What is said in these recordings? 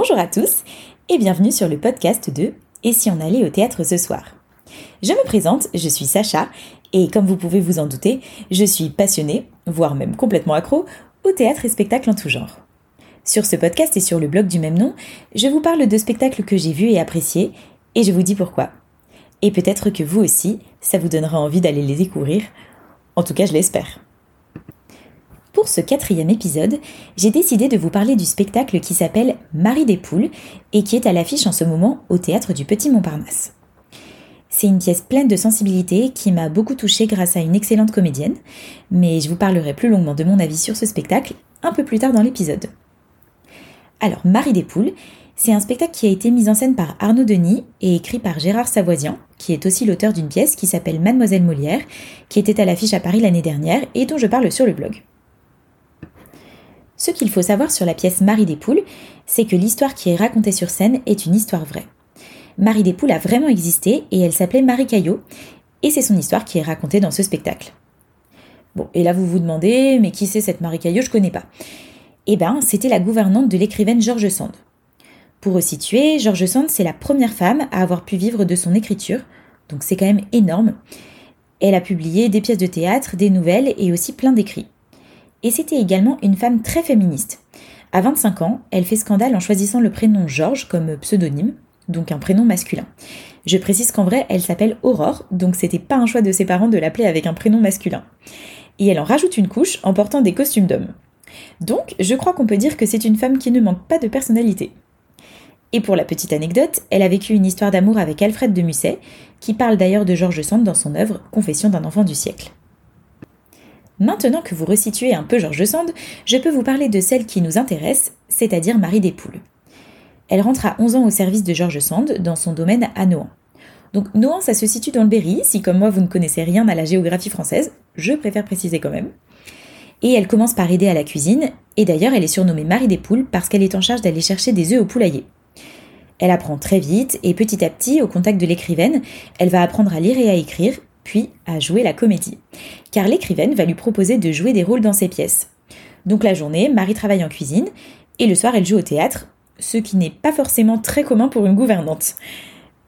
Bonjour à tous et bienvenue sur le podcast de Et si on allait au théâtre ce soir Je me présente, je suis Sacha et comme vous pouvez vous en douter, je suis passionnée, voire même complètement accro, au théâtre et spectacle en tout genre. Sur ce podcast et sur le blog du même nom, je vous parle de spectacles que j'ai vus et appréciés et je vous dis pourquoi. Et peut-être que vous aussi, ça vous donnera envie d'aller les découvrir. En tout cas, je l'espère. Pour ce quatrième épisode, j'ai décidé de vous parler du spectacle qui s'appelle Marie des Poules et qui est à l'affiche en ce moment au théâtre du Petit Montparnasse. C'est une pièce pleine de sensibilité qui m'a beaucoup touchée grâce à une excellente comédienne, mais je vous parlerai plus longuement de mon avis sur ce spectacle un peu plus tard dans l'épisode. Alors, Marie des Poules, c'est un spectacle qui a été mis en scène par Arnaud Denis et écrit par Gérard Savoisian, qui est aussi l'auteur d'une pièce qui s'appelle Mademoiselle Molière, qui était à l'affiche à Paris l'année dernière et dont je parle sur le blog. Ce qu'il faut savoir sur la pièce Marie des Poules, c'est que l'histoire qui est racontée sur scène est une histoire vraie. Marie des Poules a vraiment existé et elle s'appelait Marie Caillot, et c'est son histoire qui est racontée dans ce spectacle. Bon, et là vous vous demandez, mais qui c'est cette Marie Caillot? Je connais pas. Eh ben, c'était la gouvernante de l'écrivaine George Sand. Pour resituer, George Sand, c'est la première femme à avoir pu vivre de son écriture, donc c'est quand même énorme. Elle a publié des pièces de théâtre, des nouvelles et aussi plein d'écrits et c'était également une femme très féministe. À 25 ans, elle fait scandale en choisissant le prénom Georges comme pseudonyme, donc un prénom masculin. Je précise qu'en vrai, elle s'appelle Aurore, donc c'était pas un choix de ses parents de l'appeler avec un prénom masculin. Et elle en rajoute une couche en portant des costumes d'hommes. Donc, je crois qu'on peut dire que c'est une femme qui ne manque pas de personnalité. Et pour la petite anecdote, elle a vécu une histoire d'amour avec Alfred de Musset, qui parle d'ailleurs de Georges Sand dans son œuvre Confession d'un enfant du siècle. Maintenant que vous resituez un peu Georges Sand, je peux vous parler de celle qui nous intéresse, c'est-à-dire Marie des Poules. Elle rentre à 11 ans au service de Georges Sand dans son domaine à Nohant. Donc Nohant, ça se situe dans le Berry, si comme moi vous ne connaissez rien à la géographie française, je préfère préciser quand même. Et elle commence par aider à la cuisine, et d'ailleurs elle est surnommée Marie des Poules parce qu'elle est en charge d'aller chercher des œufs au poulailler. Elle apprend très vite, et petit à petit, au contact de l'écrivaine, elle va apprendre à lire et à écrire, à jouer la comédie. Car l'écrivaine va lui proposer de jouer des rôles dans ses pièces. Donc la journée, Marie travaille en cuisine, et le soir, elle joue au théâtre, ce qui n'est pas forcément très commun pour une gouvernante.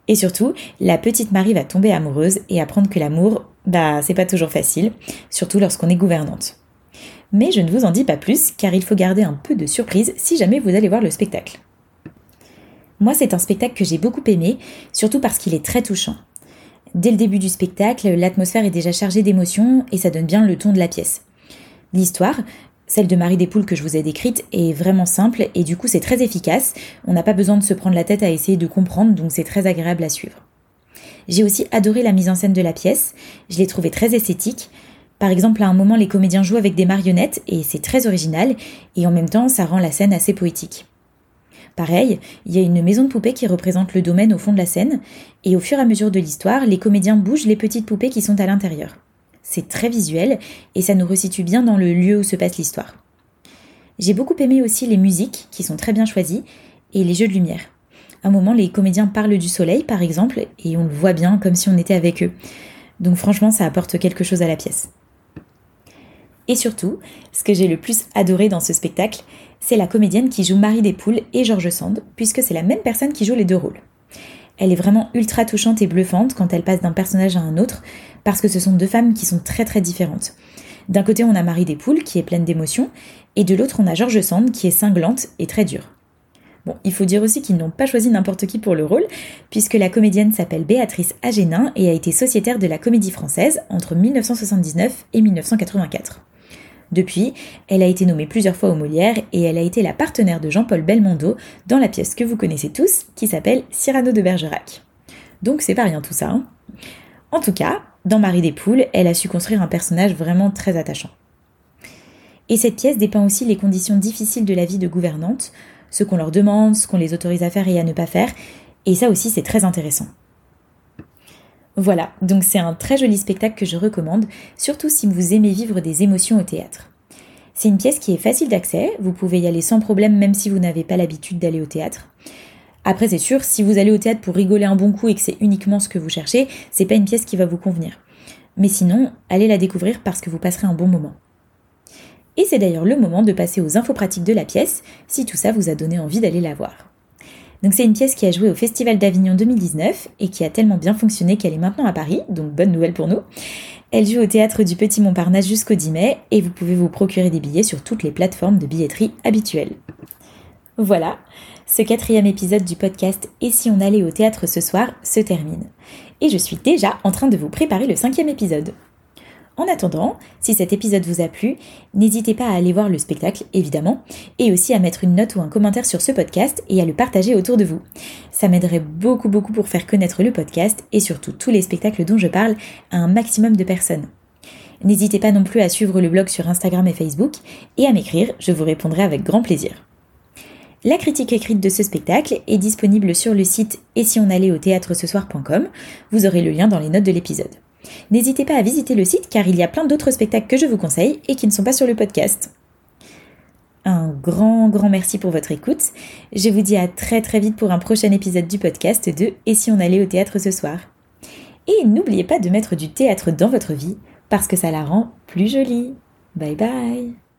Et surtout, la petite Marie va tomber amoureuse et apprendre que l'amour, bah, c'est pas toujours facile, surtout lorsqu'on est gouvernante. Mais je ne vous en dis pas plus, car il faut garder un peu de surprise si jamais vous allez voir le spectacle. Moi, c'est un spectacle que j'ai beaucoup aimé, surtout parce qu'il est très touchant. Dès le début du spectacle, l'atmosphère est déjà chargée d'émotions et ça donne bien le ton de la pièce. L'histoire, celle de Marie des Poules que je vous ai décrite, est vraiment simple et du coup c'est très efficace. On n'a pas besoin de se prendre la tête à essayer de comprendre, donc c'est très agréable à suivre. J'ai aussi adoré la mise en scène de la pièce, je l'ai trouvée très esthétique. Par exemple, à un moment, les comédiens jouent avec des marionnettes et c'est très original, et en même temps, ça rend la scène assez poétique. Pareil, il y a une maison de poupées qui représente le domaine au fond de la scène, et au fur et à mesure de l'histoire, les comédiens bougent les petites poupées qui sont à l'intérieur. C'est très visuel, et ça nous resitue bien dans le lieu où se passe l'histoire. J'ai beaucoup aimé aussi les musiques, qui sont très bien choisies, et les jeux de lumière. À un moment, les comédiens parlent du soleil, par exemple, et on le voit bien comme si on était avec eux. Donc franchement, ça apporte quelque chose à la pièce. Et surtout, ce que j'ai le plus adoré dans ce spectacle, c'est la comédienne qui joue Marie des Poules et George Sand, puisque c'est la même personne qui joue les deux rôles. Elle est vraiment ultra touchante et bluffante quand elle passe d'un personnage à un autre, parce que ce sont deux femmes qui sont très très différentes. D'un côté, on a Marie des Poules qui est pleine d'émotions, et de l'autre, on a George Sand qui est cinglante et très dure. Bon, il faut dire aussi qu'ils n'ont pas choisi n'importe qui pour le rôle, puisque la comédienne s'appelle Béatrice Agénin et a été sociétaire de la Comédie Française entre 1979 et 1984. Depuis, elle a été nommée plusieurs fois aux Molières et elle a été la partenaire de Jean-Paul Belmondo dans la pièce que vous connaissez tous qui s'appelle Cyrano de Bergerac. Donc c'est pas rien tout ça. Hein. en tout cas, dans Marie des Poules, elle a su construire un personnage vraiment très attachant. Et cette pièce dépeint aussi les conditions difficiles de la vie de gouvernante, ce qu'on leur demande, ce qu'on les autorise à faire et à ne pas faire, et ça aussi c'est très intéressant. Voilà, donc c'est un très joli spectacle que je recommande, surtout si vous aimez vivre des émotions au théâtre. C'est une pièce qui est facile d'accès, vous pouvez y aller sans problème même si vous n'avez pas l'habitude d'aller au théâtre. Après c'est sûr, si vous allez au théâtre pour rigoler un bon coup et que c'est uniquement ce que vous cherchez, c'est pas une pièce qui va vous convenir. Mais sinon, allez la découvrir parce que vous passerez un bon moment. Et c'est d'ailleurs le moment de passer aux infos pratiques de la pièce, si tout ça vous a donné envie d'aller la voir. Donc c'est une pièce qui a joué au Festival d'Avignon 2019 et qui a tellement bien fonctionné qu'elle est maintenant à Paris, donc bonne nouvelle pour nous. Elle joue au théâtre du Petit Montparnasse jusqu'au 10 mai et vous pouvez vous procurer des billets sur toutes les plateformes de billetterie habituelles. Voilà, ce quatrième épisode du podcast Et si on allait au théâtre ce soir se termine. Et je suis déjà en train de vous préparer le cinquième épisode. En attendant, si cet épisode vous a plu, n'hésitez pas à aller voir le spectacle, évidemment, et aussi à mettre une note ou un commentaire sur ce podcast et à le partager autour de vous. Ça m'aiderait beaucoup beaucoup pour faire connaître le podcast et surtout tous les spectacles dont je parle à un maximum de personnes. N'hésitez pas non plus à suivre le blog sur Instagram et Facebook et à m'écrire, je vous répondrai avec grand plaisir. La critique écrite de ce spectacle est disponible sur le site et si on allait au. Vous aurez le lien dans les notes de l'épisode. N'hésitez pas à visiter le site car il y a plein d'autres spectacles que je vous conseille et qui ne sont pas sur le podcast. Un grand, grand merci pour votre écoute. Je vous dis à très très vite pour un prochain épisode du podcast de Et si on allait au théâtre ce soir Et n'oubliez pas de mettre du théâtre dans votre vie parce que ça la rend plus jolie. Bye bye